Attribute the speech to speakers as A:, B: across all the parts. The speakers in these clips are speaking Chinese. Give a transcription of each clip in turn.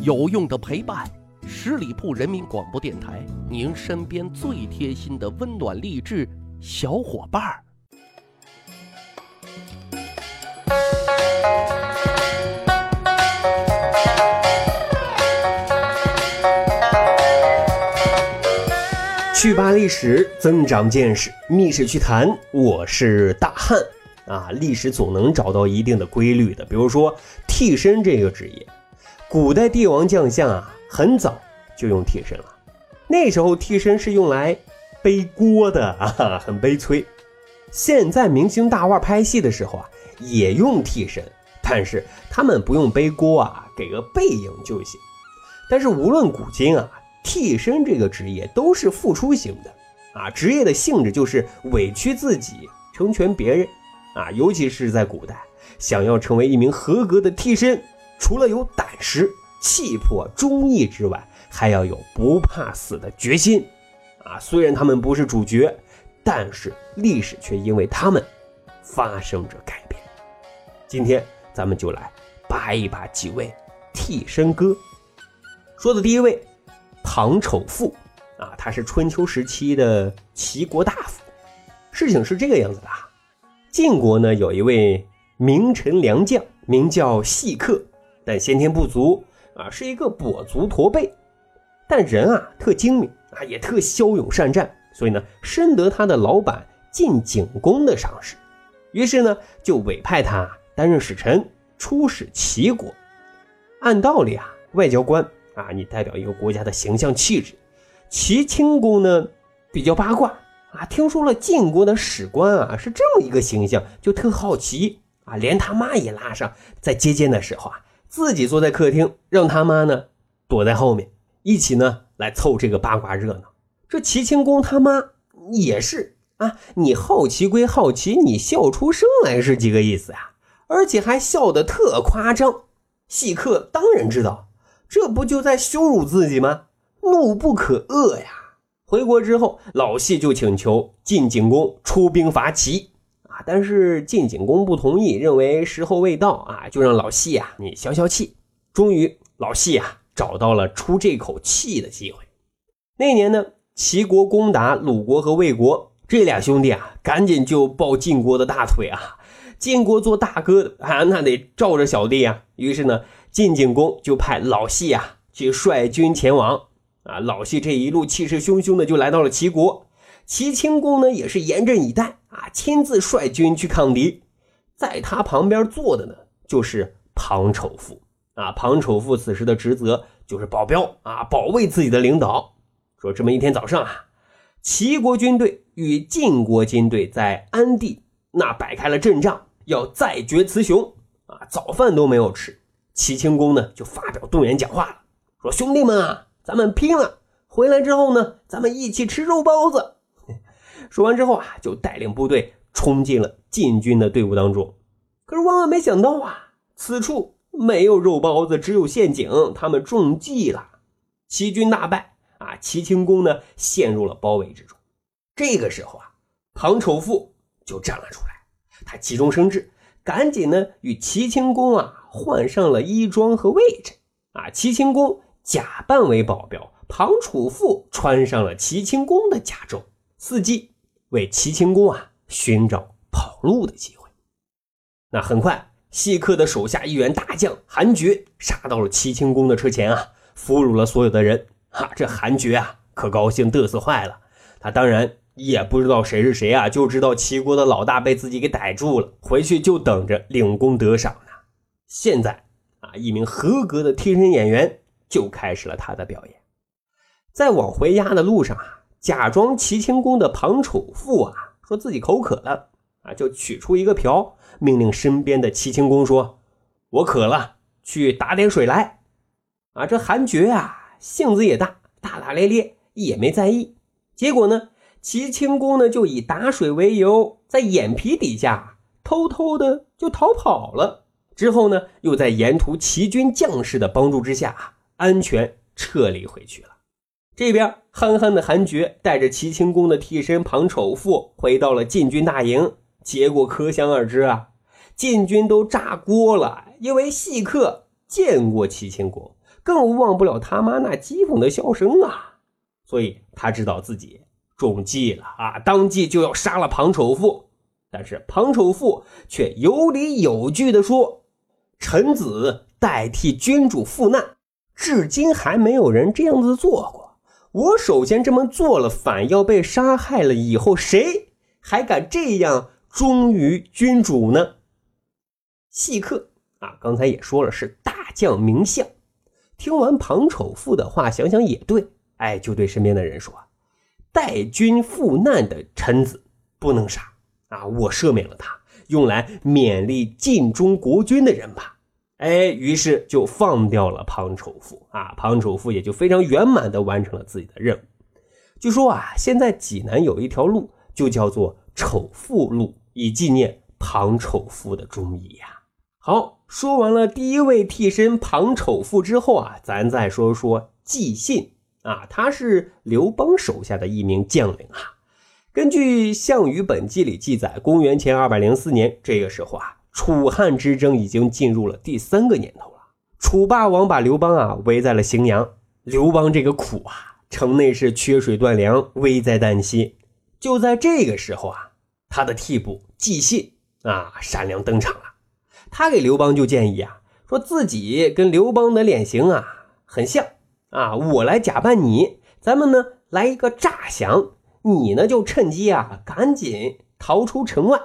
A: 有用的陪伴，十里铺人民广播电台，您身边最贴心的温暖励志小伙伴儿。
B: 去扒历史，增长见识，密室趣谈，我是大汉啊。历史总能找到一定的规律的，比如说替身这个职业，古代帝王将相啊，很早就用替身了。那时候替身是用来背锅的啊，很悲催。现在明星大腕拍戏的时候啊，也用替身，但是他们不用背锅啊，给个背影就行。但是无论古今啊。替身这个职业都是付出型的，啊，职业的性质就是委屈自己成全别人，啊，尤其是在古代，想要成为一名合格的替身，除了有胆识、气魄、忠义之外，还要有不怕死的决心，啊，虽然他们不是主角，但是历史却因为他们发生着改变。今天咱们就来扒一扒几位替身哥，说的第一位。唐丑富，啊，他是春秋时期的齐国大夫。事情是这个样子的啊，晋国呢有一位名臣良将，名叫细客，但先天不足啊，是一个跛足驼背，但人啊特精明啊，也特骁勇善战，所以呢深得他的老板晋景公的赏识，于是呢就委派他担任使臣，出使齐国。按道理啊，外交官。啊，你代表一个国家的形象气质。齐清公呢比较八卦啊，听说了晋国的史官啊是这么一个形象，就特好奇啊，连他妈也拉上，在接见的时候啊，自己坐在客厅，让他妈呢躲在后面，一起呢来凑这个八卦热闹。这齐清公他妈也是啊，你好奇归好奇，你笑出声来是几个意思啊？而且还笑得特夸张。细客当然知道。这不就在羞辱自己吗？怒不可遏呀！回国之后，老谢就请求晋景公出兵伐齐但是晋景公不同意，认为时候未到啊，就让老谢啊你消消气。终于，老谢啊找到了出这口气的机会。那年呢，齐国攻打鲁国和魏国，这俩兄弟啊赶紧就抱晋国的大腿啊，晋国做大哥的啊那得罩着小弟啊，于是呢。晋景公就派老细啊去率军前往啊，老细这一路气势汹汹的就来到了齐国，齐清公呢也是严阵以待啊，亲自率军去抗敌。在他旁边坐的呢就是庞丑富啊，庞丑富此时的职责就是保镖啊，保卫自己的领导。说这么一天早上啊，齐国军队与晋国军队在安地那摆开了阵仗，要再决雌雄啊，早饭都没有吃。齐清公呢，就发表动员讲话了，说：“兄弟们啊，咱们拼了！回来之后呢，咱们一起吃肉包子。”说完之后啊，就带领部队冲进了晋军的队伍当中。可是万万没想到啊，此处没有肉包子，只有陷阱，他们中计了。齐军大败啊，齐清公呢陷入了包围之中。这个时候啊，庞丑富就站了出来，他急中生智，赶紧呢与齐清公啊。换上了衣装和位置，啊，齐清公假扮为保镖，庞楚富穿上了齐清公的甲胄，伺机为齐清公啊寻找跑路的机会。那很快，细客的手下一员大将韩厥杀到了齐清公的车前啊，俘虏了所有的人。哈，这韩厥啊可高兴嘚瑟坏了，他当然也不知道谁是谁啊，就知道齐国的老大被自己给逮住了，回去就等着领功得赏呢。现在啊，一名合格的替身演员就开始了他的表演。在往回家的路上啊，假装齐清公的庞丑妇啊，说自己口渴了啊，就取出一个瓢，命令身边的齐清公说：“我渴了，去打点水来。”啊，这韩厥啊，性子也大，大大咧咧，也没在意。结果呢，齐清公呢就以打水为由，在眼皮底下偷偷的就逃跑了。之后呢，又在沿途齐军将士的帮助之下，安全撤离回去了。这边憨憨的韩厥带着齐清公的替身庞丑富回到了禁军大营，结果可想而知啊，禁军都炸锅了，因为细客见过齐清公，更忘不了他妈那讥讽的笑声啊！所以他知道自己中计了啊，当即就要杀了庞丑富。但是庞丑富却有理有据的说：“臣子代替君主赴难，至今还没有人这样子做过。我首先这么做了，反要被杀害了，以后谁还敢这样忠于君主呢？”细客啊，刚才也说了，是大将名相。听完庞丑富的话，想想也对，哎，就对身边的人说：“代君赴难的臣子不能杀啊！我赦免了他，用来勉励尽忠国君的人吧。”哎，于是就放掉了庞丑富啊，庞丑富也就非常圆满的完成了自己的任务。据说啊，现在济南有一条路就叫做丑富路，以纪念庞丑富的忠义呀。好，说完了第一位替身庞丑富之后啊，咱再说说纪信啊，他是刘邦手下的一名将领啊。根据《项羽本纪》里记载，公元前二百零四年，这个时候啊，楚汉之争已经进入了第三个年头了。楚霸王把刘邦啊围在了荥阳，刘邦这个苦啊，城内是缺水断粮，危在旦夕。就在这个时候啊，他的替补纪信啊闪亮登场了。他给刘邦就建议啊，说自己跟刘邦的脸型啊很像啊，我来假扮你，咱们呢来一个诈降，你呢就趁机啊赶紧逃出城外。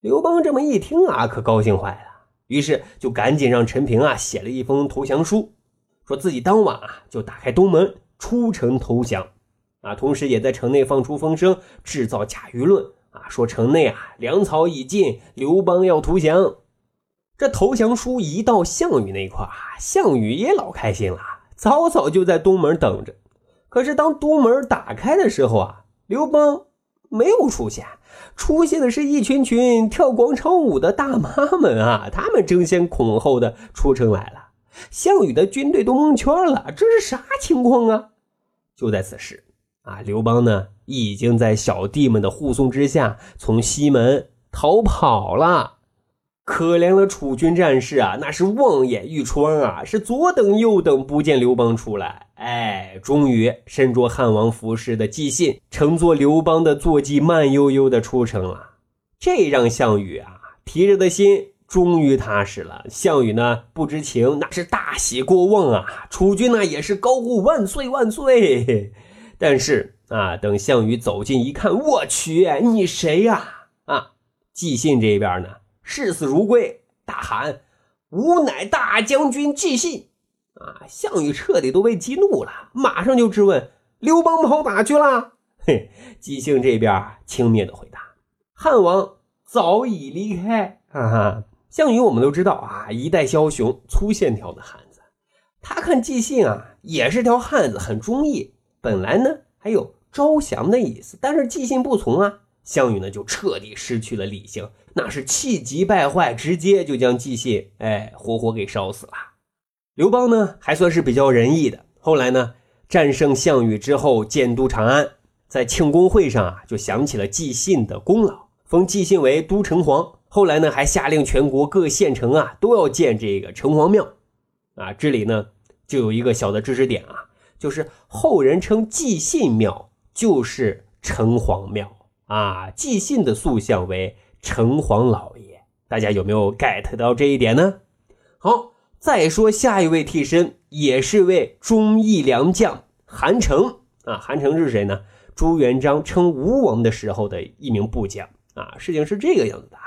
B: 刘邦这么一听啊，可高兴坏了，于是就赶紧让陈平啊写了一封投降书，说自己当晚啊就打开东门出城投降啊，同时也在城内放出风声，制造假舆论啊，说城内啊粮草已尽，刘邦要投降。这投降书一到项羽那块啊，项羽也老开心了，早早就在东门等着。可是当东门打开的时候啊，刘邦没有出现，出现的是一群群跳广场舞的大妈们啊，他们争先恐后的出城来了。项羽的军队都蒙圈了，这是啥情况啊？就在此时啊，刘邦呢已经在小弟们的护送之下从西门逃跑了。可怜了楚军战士啊，那是望眼欲穿啊，是左等右等不见刘邦出来。哎，终于身着汉王服饰的纪信乘坐刘邦的坐骑，慢悠悠的出城了。这让项羽啊提着的心终于踏实了。项羽呢不知情，那是大喜过望啊。楚军呢也是高呼万岁万岁。但是啊，等项羽走近一看，我去，你谁呀？啊，纪信这边呢？视死如归，大喊：“吾乃大将军纪信！”啊，项羽彻底都被激怒了，马上就质问：“刘邦跑哪去了？” 嘿，纪信这边轻蔑的回答：“汉王早已离开。”哈哈，项羽我们都知道啊，一代枭雄，粗线条的汉子。他看纪信啊，也是条汉子，很忠义，本来呢还有招降的意思，但是纪信不从啊。项羽呢，就彻底失去了理性，那是气急败坏，直接就将季信哎活活给烧死了。刘邦呢，还算是比较仁义的。后来呢，战胜项羽之后，建都长安，在庆功会上啊，就想起了季信的功劳，封季信为都城隍。后来呢，还下令全国各县城啊都要建这个城隍庙。啊，这里呢就有一个小的知识点啊，就是后人称季信庙就是城隍庙。啊，寄信的塑像为城隍老爷，大家有没有 get 到这一点呢？好，再说下一位替身，也是位忠义良将韩城啊。韩城是谁呢？朱元璋称吴王的时候的一名部将啊。事情是这个样子的，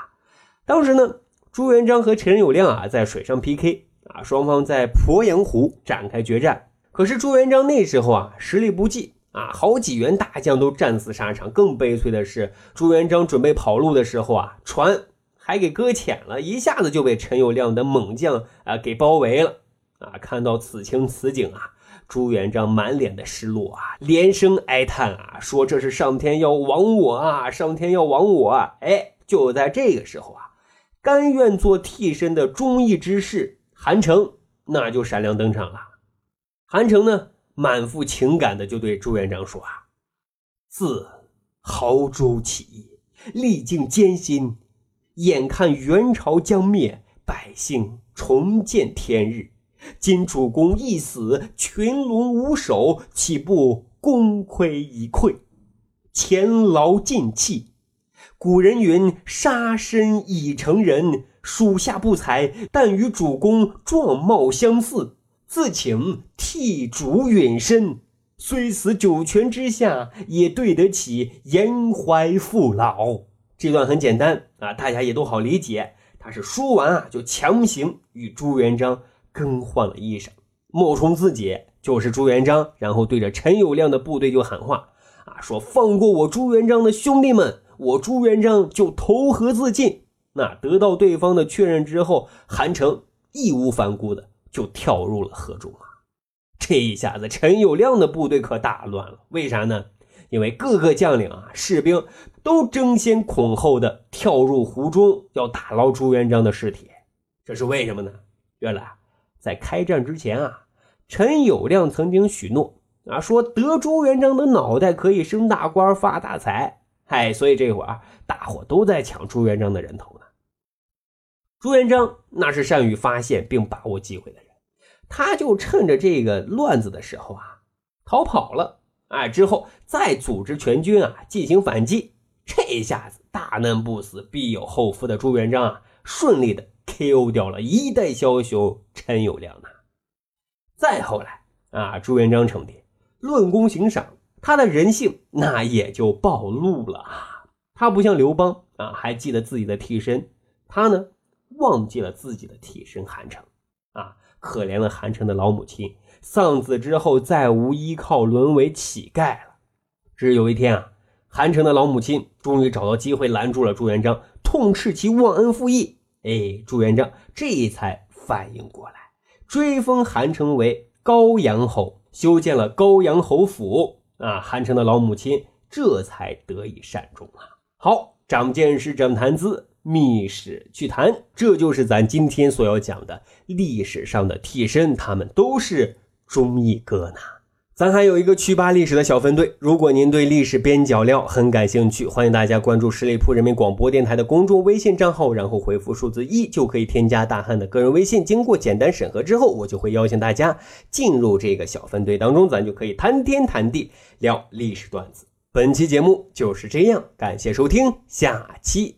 B: 当时呢，朱元璋和陈友谅啊在水上 PK 啊，双方在鄱阳湖展开决战。可是朱元璋那时候啊，实力不济。啊，好几员大将都战死沙场。更悲催的是，朱元璋准备跑路的时候啊，船还给搁浅了，一下子就被陈友谅的猛将啊给包围了。啊，看到此情此景啊，朱元璋满脸的失落啊，连声哀叹啊，说这是上天要亡我啊，上天要亡我啊！哎，就在这个时候啊，甘愿做替身的忠义之士韩城那就闪亮登场了。韩城呢？满腹情感的就对朱元璋说：“啊，自濠州起义，历尽艰辛，眼看元朝将灭，百姓重见天日，今主公一死，群龙无首，岂不功亏一篑？前劳尽弃。古人云：“杀身已成仁，属下不才，但与主公状貌相似，自请替主允身。虽死九泉之下，也对得起延怀父老。”这段很简单啊，大家也都好理解。他是说完啊，就强行与朱元璋更换了衣裳，冒充自己就是朱元璋，然后对着陈友谅的部队就喊话啊，说：“放过我朱元璋的兄弟们！”我朱元璋就投河自尽。那得到对方的确认之后，韩城义无反顾的就跳入了河中啊！这一下子，陈友谅的部队可大乱了。为啥呢？因为各个将领啊、士兵都争先恐后的跳入湖中，要打捞朱元璋的尸体。这是为什么呢？原来在开战之前啊，陈友谅曾经许诺啊，说得朱元璋的脑袋可以升大官、发大财。哎，所以这会儿大伙都在抢朱元璋的人头。朱元璋那是善于发现并把握机会的人，他就趁着这个乱子的时候啊，逃跑了。哎，之后再组织全军啊进行反击。这一下子大难不死必有后福的朱元璋啊，顺利的 KO 掉了一代枭雄陈友谅呢。再后来啊，朱元璋称帝，论功行赏。他的人性那也就暴露了啊！他不像刘邦啊，还记得自己的替身，他呢忘记了自己的替身韩城啊！可怜了韩城的老母亲，丧子之后再无依靠，沦为乞丐了。只有一天啊，韩城的老母亲终于找到机会拦住了朱元璋，痛斥其忘恩负义。哎，朱元璋这才反应过来，追封韩城为高阳侯，修建了高阳侯府。啊，韩城的老母亲这才得以善终啊。好，长见识，长谈资，密史趣谈，这就是咱今天所要讲的历史上的替身，他们都是忠义哥呢。咱还有一个趣吧历史的小分队，如果您对历史边角料很感兴趣，欢迎大家关注十里铺人民广播电台的公众微信账号，然后回复数字一就可以添加大汉的个人微信。经过简单审核之后，我就会邀请大家进入这个小分队当中，咱就可以谈天谈地聊历史段子。本期节目就是这样，感谢收听，下期